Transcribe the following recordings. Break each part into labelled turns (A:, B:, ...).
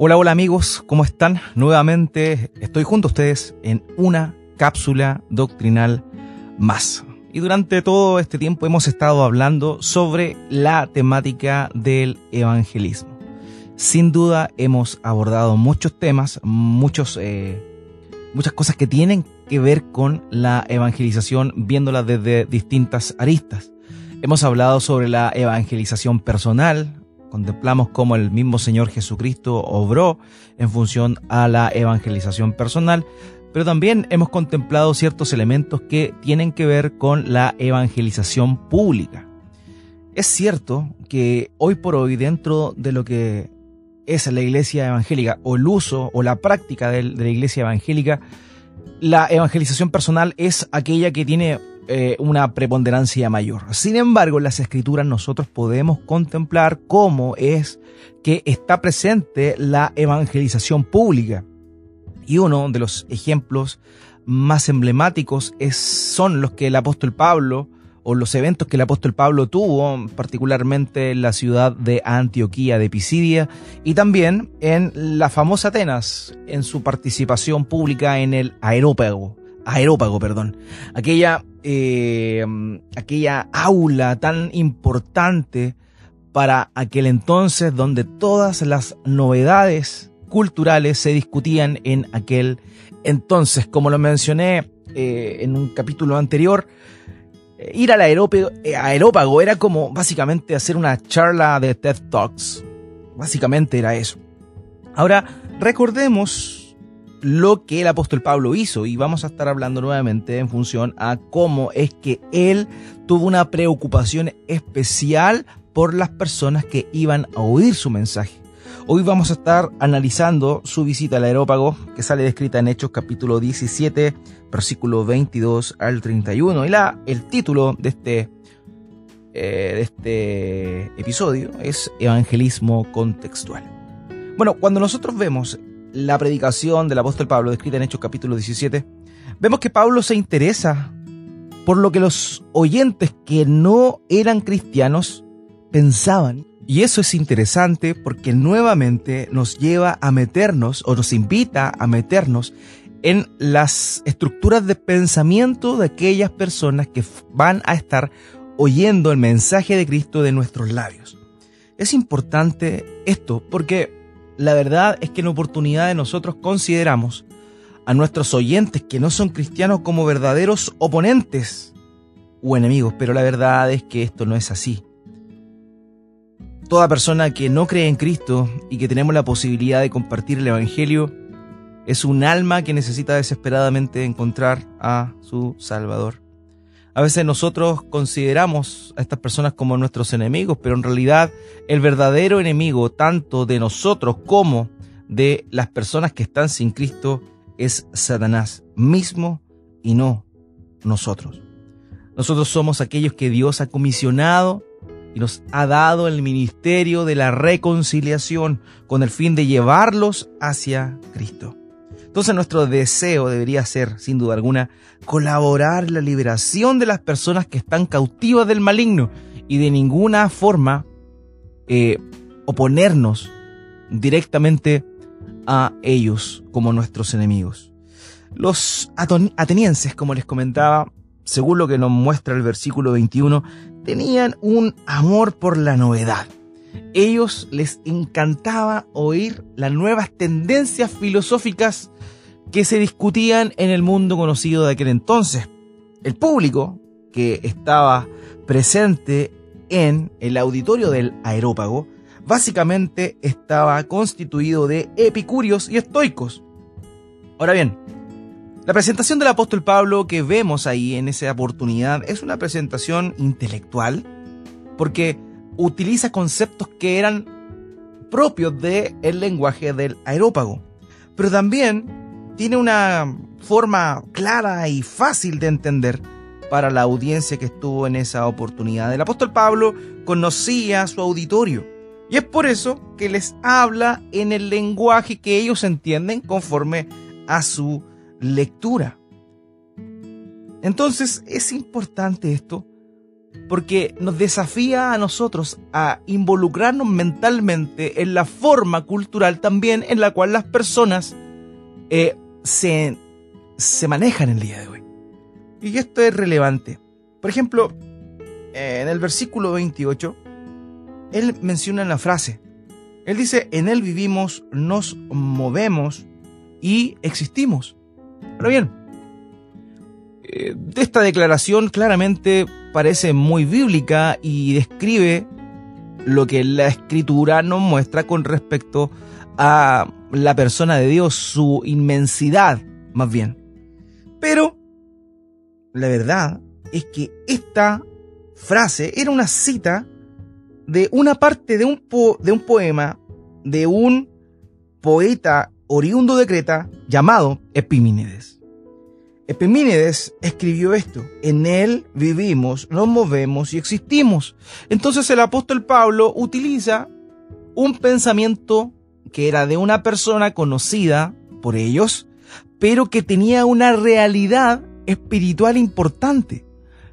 A: Hola, hola amigos, ¿cómo están? Nuevamente estoy junto a ustedes en una cápsula doctrinal más. Y durante todo este tiempo hemos estado hablando sobre la temática del evangelismo. Sin duda hemos abordado muchos temas, muchos, eh, muchas cosas que tienen que ver con la evangelización, viéndola desde distintas aristas. Hemos hablado sobre la evangelización personal, contemplamos cómo el mismo Señor Jesucristo obró en función a la evangelización personal, pero también hemos contemplado ciertos elementos que tienen que ver con la evangelización pública. Es cierto que hoy por hoy dentro de lo que es la iglesia evangélica o el uso o la práctica de la iglesia evangélica, la evangelización personal es aquella que tiene eh, una preponderancia mayor. Sin embargo, en las escrituras nosotros podemos contemplar cómo es que está presente la evangelización pública. Y uno de los ejemplos más emblemáticos es, son los que el apóstol Pablo o los eventos que el apóstol Pablo tuvo, particularmente en la ciudad de Antioquía de Pisidia y también en la famosa Atenas, en su participación pública en el aerópago, aerópago, perdón, aquella eh, aquella aula tan importante para aquel entonces donde todas las novedades culturales se discutían en aquel entonces. Como lo mencioné eh, en un capítulo anterior, eh, ir al aerópago, aerópago era como básicamente hacer una charla de TED Talks. Básicamente era eso. Ahora, recordemos lo que el apóstol Pablo hizo y vamos a estar hablando nuevamente en función a cómo es que él tuvo una preocupación especial por las personas que iban a oír su mensaje. Hoy vamos a estar analizando su visita al aerópago que sale descrita en Hechos capítulo 17 versículo 22 al 31 y la, el título de este, eh, de este episodio es Evangelismo contextual. Bueno, cuando nosotros vemos la predicación del apóstol Pablo, descrita en Hechos capítulo 17, vemos que Pablo se interesa por lo que los oyentes que no eran cristianos pensaban. Y eso es interesante porque nuevamente nos lleva a meternos o nos invita a meternos en las estructuras de pensamiento de aquellas personas que van a estar oyendo el mensaje de Cristo de nuestros labios. Es importante esto porque la verdad es que en oportunidad de nosotros consideramos a nuestros oyentes que no son cristianos como verdaderos oponentes o enemigos, pero la verdad es que esto no es así. Toda persona que no cree en Cristo y que tenemos la posibilidad de compartir el Evangelio es un alma que necesita desesperadamente encontrar a su Salvador. A veces nosotros consideramos a estas personas como nuestros enemigos, pero en realidad el verdadero enemigo tanto de nosotros como de las personas que están sin Cristo es Satanás mismo y no nosotros. Nosotros somos aquellos que Dios ha comisionado y nos ha dado el ministerio de la reconciliación con el fin de llevarlos hacia Cristo. Entonces nuestro deseo debería ser, sin duda alguna, colaborar en la liberación de las personas que están cautivas del maligno y de ninguna forma eh, oponernos directamente a ellos como nuestros enemigos. Los atenienses, como les comentaba, según lo que nos muestra el versículo 21, tenían un amor por la novedad. Ellos les encantaba oír las nuevas tendencias filosóficas que se discutían en el mundo conocido de aquel entonces. El público que estaba presente en el auditorio del aerópago básicamente estaba constituido de epicúreos y estoicos. Ahora bien, la presentación del apóstol Pablo que vemos ahí en esa oportunidad es una presentación intelectual porque utiliza conceptos que eran propios del el lenguaje del aerópago, pero también tiene una forma clara y fácil de entender para la audiencia que estuvo en esa oportunidad. El apóstol Pablo conocía su auditorio y es por eso que les habla en el lenguaje que ellos entienden conforme a su lectura. Entonces es importante esto porque nos desafía a nosotros a involucrarnos mentalmente en la forma cultural también en la cual las personas eh, se, se manejan el día de hoy. Y esto es relevante. Por ejemplo, en el versículo 28, él menciona la frase. Él dice, en él vivimos, nos movemos y existimos. Ahora bien, eh, esta declaración claramente parece muy bíblica y describe lo que la escritura nos muestra con respecto a la persona de Dios, su inmensidad más bien. Pero la verdad es que esta frase era una cita de una parte de un, poema de un poeta oriundo de Creta llamado Epimínides. Epimínides escribió esto, en él vivimos, nos movemos y existimos. Entonces el apóstol Pablo utiliza un pensamiento que era de una persona conocida por ellos, pero que tenía una realidad espiritual importante.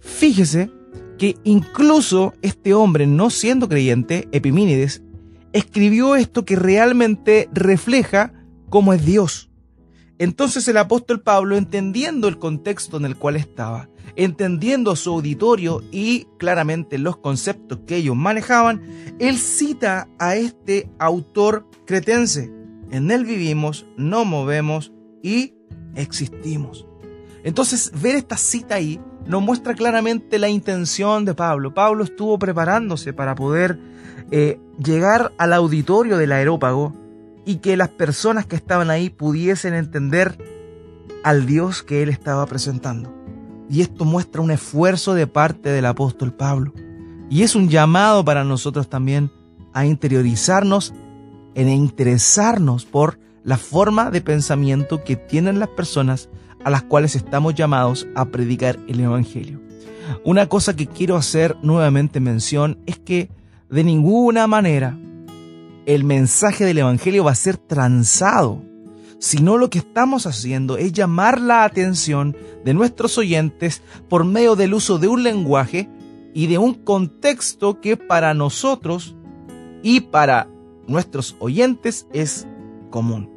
A: Fíjese que incluso este hombre, no siendo creyente, Epimínides, escribió esto que realmente refleja cómo es Dios. Entonces el apóstol Pablo, entendiendo el contexto en el cual estaba, entendiendo su auditorio y claramente los conceptos que ellos manejaban, él cita a este autor cretense. En él vivimos, no movemos y existimos. Entonces ver esta cita ahí nos muestra claramente la intención de Pablo. Pablo estuvo preparándose para poder eh, llegar al auditorio del aerópago y que las personas que estaban ahí pudiesen entender al Dios que él estaba presentando. Y esto muestra un esfuerzo de parte del apóstol Pablo. Y es un llamado para nosotros también a interiorizarnos, en interesarnos por la forma de pensamiento que tienen las personas a las cuales estamos llamados a predicar el Evangelio. Una cosa que quiero hacer nuevamente mención es que de ninguna manera el mensaje del Evangelio va a ser transado, sino lo que estamos haciendo es llamar la atención de nuestros oyentes por medio del uso de un lenguaje y de un contexto que para nosotros y para nuestros oyentes es común.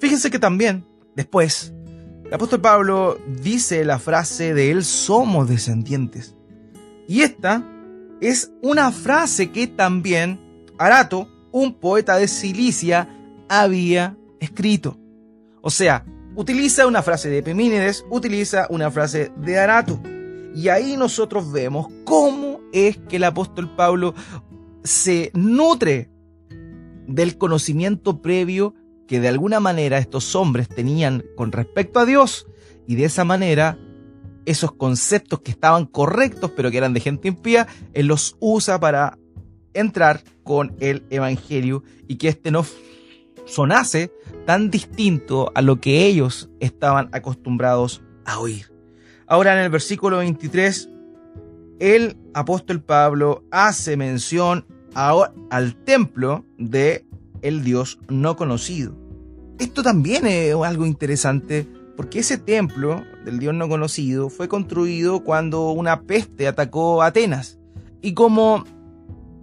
A: Fíjense que también, después, el apóstol Pablo dice la frase de él somos descendientes. Y esta es una frase que también Arato un poeta de Cilicia había escrito. O sea, utiliza una frase de Epimínides, utiliza una frase de Arato. Y ahí nosotros vemos cómo es que el apóstol Pablo se nutre del conocimiento previo que de alguna manera estos hombres tenían con respecto a Dios y de esa manera esos conceptos que estaban correctos pero que eran de gente impía, él los usa para entrar con el Evangelio y que éste no sonase tan distinto a lo que ellos estaban acostumbrados a oír. Ahora en el versículo 23, el apóstol Pablo hace mención al templo de el Dios no conocido. Esto también es algo interesante porque ese templo del Dios no conocido fue construido cuando una peste atacó a Atenas. Y como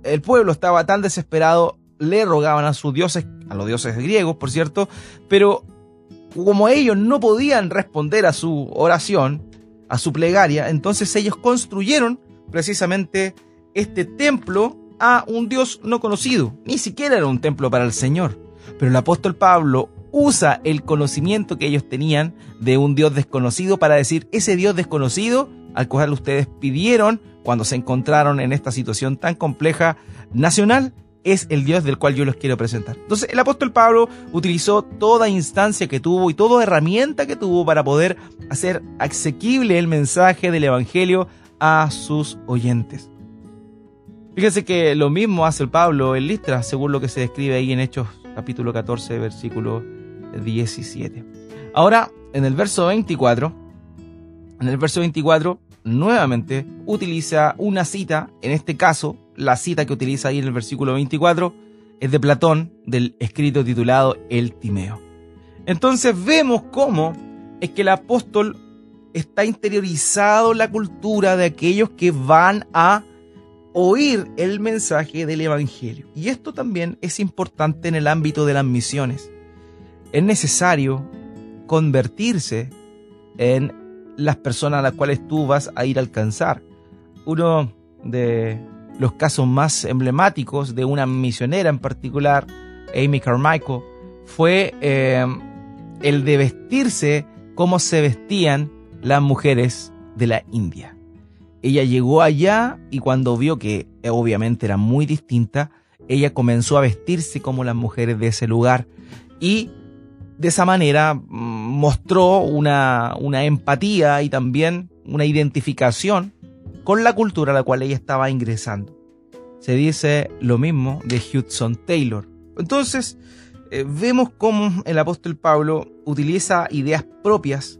A: el pueblo estaba tan desesperado, le rogaban a sus dioses, a los dioses griegos, por cierto, pero como ellos no podían responder a su oración, a su plegaria, entonces ellos construyeron precisamente este templo a un Dios no conocido. Ni siquiera era un templo para el Señor. Pero el apóstol Pablo usa el conocimiento que ellos tenían de un Dios desconocido para decir, ese Dios desconocido al cual ustedes pidieron cuando se encontraron en esta situación tan compleja nacional, es el Dios del cual yo los quiero presentar. Entonces el apóstol Pablo utilizó toda instancia que tuvo y toda herramienta que tuvo para poder hacer asequible el mensaje del Evangelio a sus oyentes. Fíjense que lo mismo hace el Pablo en Listra, según lo que se describe ahí en Hechos capítulo 14, versículo 17. Ahora, en el verso 24, en el verso 24 nuevamente utiliza una cita, en este caso, la cita que utiliza ahí en el versículo 24 es de Platón, del escrito titulado El Timeo. Entonces vemos cómo es que el apóstol está interiorizado la cultura de aquellos que van a oír el mensaje del Evangelio. Y esto también es importante en el ámbito de las misiones. Es necesario convertirse en las personas a las cuales tú vas a ir a alcanzar. Uno de los casos más emblemáticos de una misionera en particular, Amy Carmichael, fue eh, el de vestirse como se vestían las mujeres de la India. Ella llegó allá y cuando vio que eh, obviamente era muy distinta, ella comenzó a vestirse como las mujeres de ese lugar y de esa manera mostró una, una empatía y también una identificación con la cultura a la cual ella estaba ingresando. Se dice lo mismo de Hudson Taylor. Entonces, eh, vemos cómo el apóstol Pablo utiliza ideas propias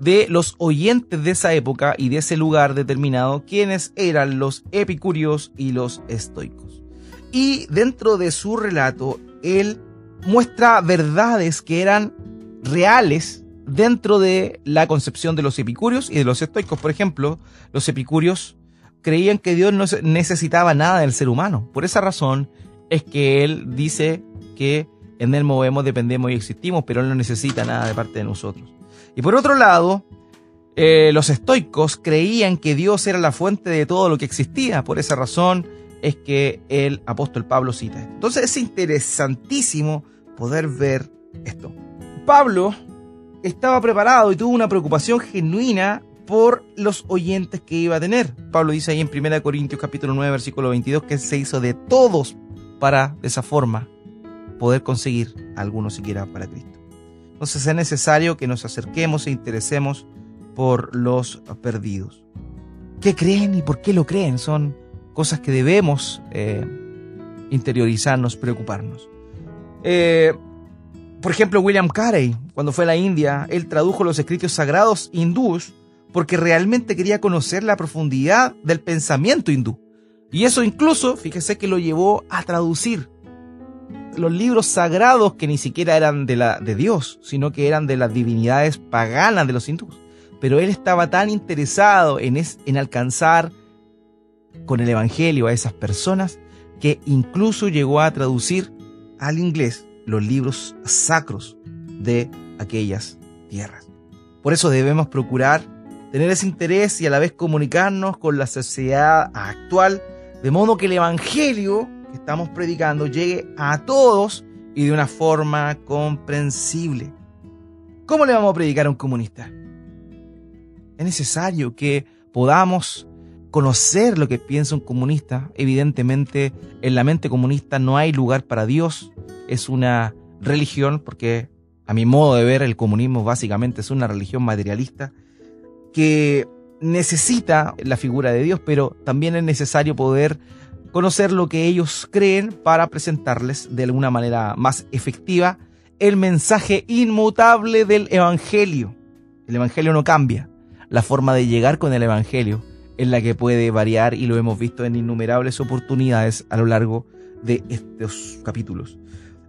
A: de los oyentes de esa época y de ese lugar determinado, quienes eran los epicúreos y los estoicos. Y dentro de su relato, él muestra verdades que eran reales dentro de la concepción de los epicúreos y de los estoicos. Por ejemplo, los epicúreos creían que Dios no necesitaba nada del ser humano. Por esa razón es que él dice que en él movemos, dependemos y existimos, pero él no necesita nada de parte de nosotros. Y por otro lado, eh, los estoicos creían que Dios era la fuente de todo lo que existía. Por esa razón es que el apóstol Pablo cita. Entonces es interesantísimo poder ver esto. Pablo estaba preparado y tuvo una preocupación genuina por los oyentes que iba a tener. Pablo dice ahí en 1 Corintios capítulo 9 versículo 22 que se hizo de todos para de esa forma poder conseguir a algunos siquiera para Cristo. Entonces es necesario que nos acerquemos e interesemos por los perdidos. ¿Qué creen y por qué lo creen? Son cosas que debemos eh, interiorizarnos, preocuparnos. Eh, por ejemplo, William Carey, cuando fue a la India, él tradujo los escritos sagrados hindúes porque realmente quería conocer la profundidad del pensamiento hindú. Y eso incluso, fíjese que lo llevó a traducir los libros sagrados que ni siquiera eran de, la, de Dios, sino que eran de las divinidades paganas de los hindúes. Pero él estaba tan interesado en, en alcanzar con el Evangelio a esas personas que incluso llegó a traducir al inglés los libros sacros de aquellas tierras. Por eso debemos procurar tener ese interés y a la vez comunicarnos con la sociedad actual, de modo que el Evangelio que estamos predicando llegue a todos y de una forma comprensible. ¿Cómo le vamos a predicar a un comunista? Es necesario que podamos conocer lo que piensa un comunista. Evidentemente, en la mente comunista no hay lugar para Dios, es una religión, porque a mi modo de ver el comunismo básicamente es una religión materialista que necesita la figura de Dios, pero también es necesario poder conocer lo que ellos creen para presentarles de alguna manera más efectiva el mensaje inmutable del Evangelio. El Evangelio no cambia. La forma de llegar con el Evangelio es la que puede variar y lo hemos visto en innumerables oportunidades a lo largo de estos capítulos.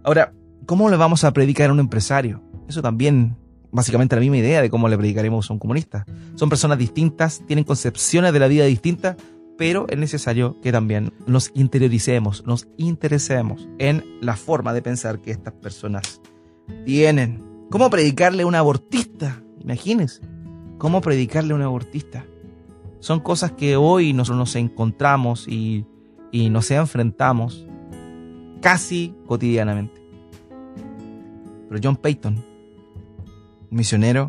A: Ahora, ¿cómo le vamos a predicar a un empresario? Eso también, básicamente la misma idea de cómo le predicaremos a un comunista. Son personas distintas, tienen concepciones de la vida distintas, pero es necesario que también nos interioricemos, nos interesemos en la forma de pensar que estas personas tienen. ¿Cómo predicarle a un abortista? Imagínense. ¿Cómo predicarle a un abortista? Son cosas que hoy nosotros nos encontramos y, y nos enfrentamos casi cotidianamente. Pero John Payton, misionero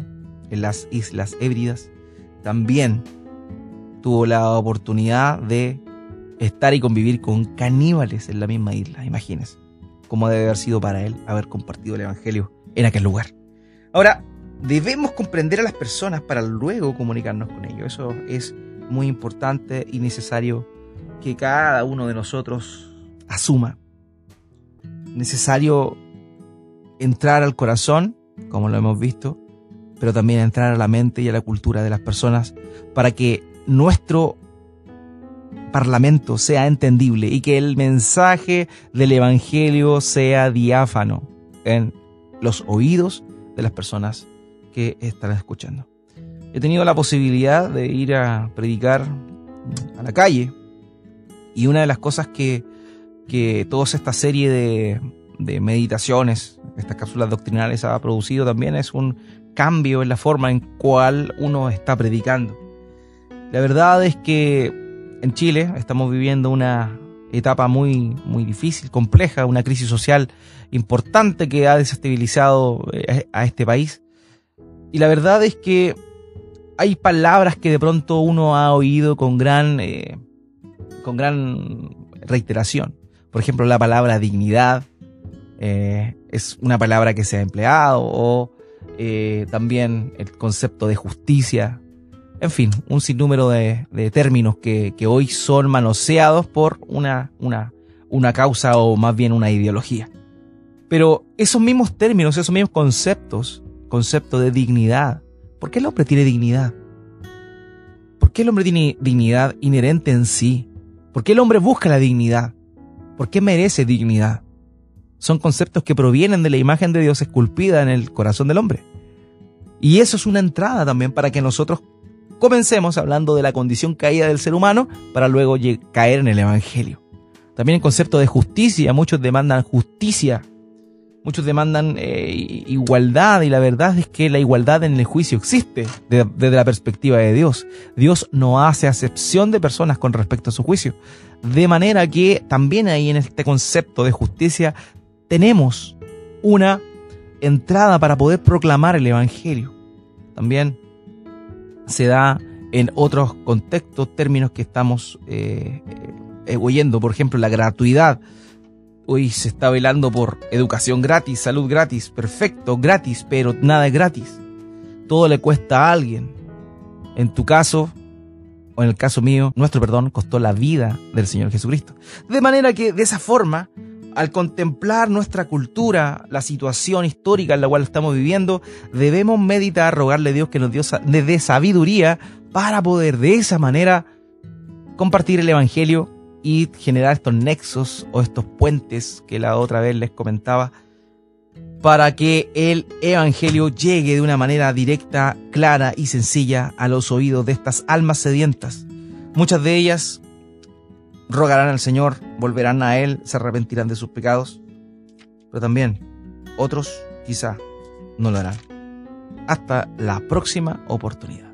A: en las Islas Hébridas, también tuvo la oportunidad de estar y convivir con caníbales en la misma isla, imagínense cómo debe haber sido para él haber compartido el Evangelio en aquel lugar. Ahora, debemos comprender a las personas para luego comunicarnos con ellos. Eso es muy importante y necesario que cada uno de nosotros asuma. Necesario entrar al corazón, como lo hemos visto, pero también entrar a la mente y a la cultura de las personas para que nuestro parlamento sea entendible y que el mensaje del Evangelio sea diáfano en los oídos de las personas que están escuchando. he tenido la posibilidad de ir a predicar a la calle y una de las cosas que, que toda esta serie de, de meditaciones, estas cápsulas doctrinales ha producido también es un cambio en la forma en cual uno está predicando. La verdad es que en Chile estamos viviendo una etapa muy, muy difícil, compleja, una crisis social importante que ha desestabilizado eh, a este país. Y la verdad es que hay palabras que de pronto uno ha oído con gran, eh, con gran reiteración. Por ejemplo, la palabra dignidad eh, es una palabra que se ha empleado o también el concepto de justicia en fin, un sinnúmero de, términos que, hoy son manoseados por una, una, una causa o más bien una ideología. Pero esos mismos términos, esos mismos conceptos, concepto de dignidad, ¿por qué el hombre tiene dignidad? ¿Por qué el hombre tiene dignidad inherente en sí? ¿Por qué el hombre busca la dignidad? ¿Por qué merece dignidad? Son conceptos que provienen de la imagen de Dios esculpida en el corazón del hombre. Y eso es una entrada también para que nosotros Comencemos hablando de la condición caída del ser humano para luego caer en el Evangelio. También el concepto de justicia, muchos demandan justicia, muchos demandan eh, igualdad y la verdad es que la igualdad en el juicio existe desde la perspectiva de Dios. Dios no hace acepción de personas con respecto a su juicio. De manera que también ahí en este concepto de justicia tenemos una entrada para poder proclamar el Evangelio. También se da en otros contextos, términos que estamos eh, eh, oyendo, por ejemplo, la gratuidad. Hoy se está velando por educación gratis, salud gratis, perfecto, gratis, pero nada es gratis. Todo le cuesta a alguien. En tu caso, o en el caso mío, nuestro perdón costó la vida del Señor Jesucristo. De manera que de esa forma al contemplar nuestra cultura, la situación histórica en la cual estamos viviendo, debemos meditar, rogarle a Dios que nos dé sabiduría para poder de esa manera compartir el Evangelio y generar estos nexos o estos puentes que la otra vez les comentaba, para que el Evangelio llegue de una manera directa, clara y sencilla a los oídos de estas almas sedientas. Muchas de ellas rogarán al Señor, volverán a Él, se arrepentirán de sus pecados, pero también otros quizá no lo harán. Hasta la próxima oportunidad.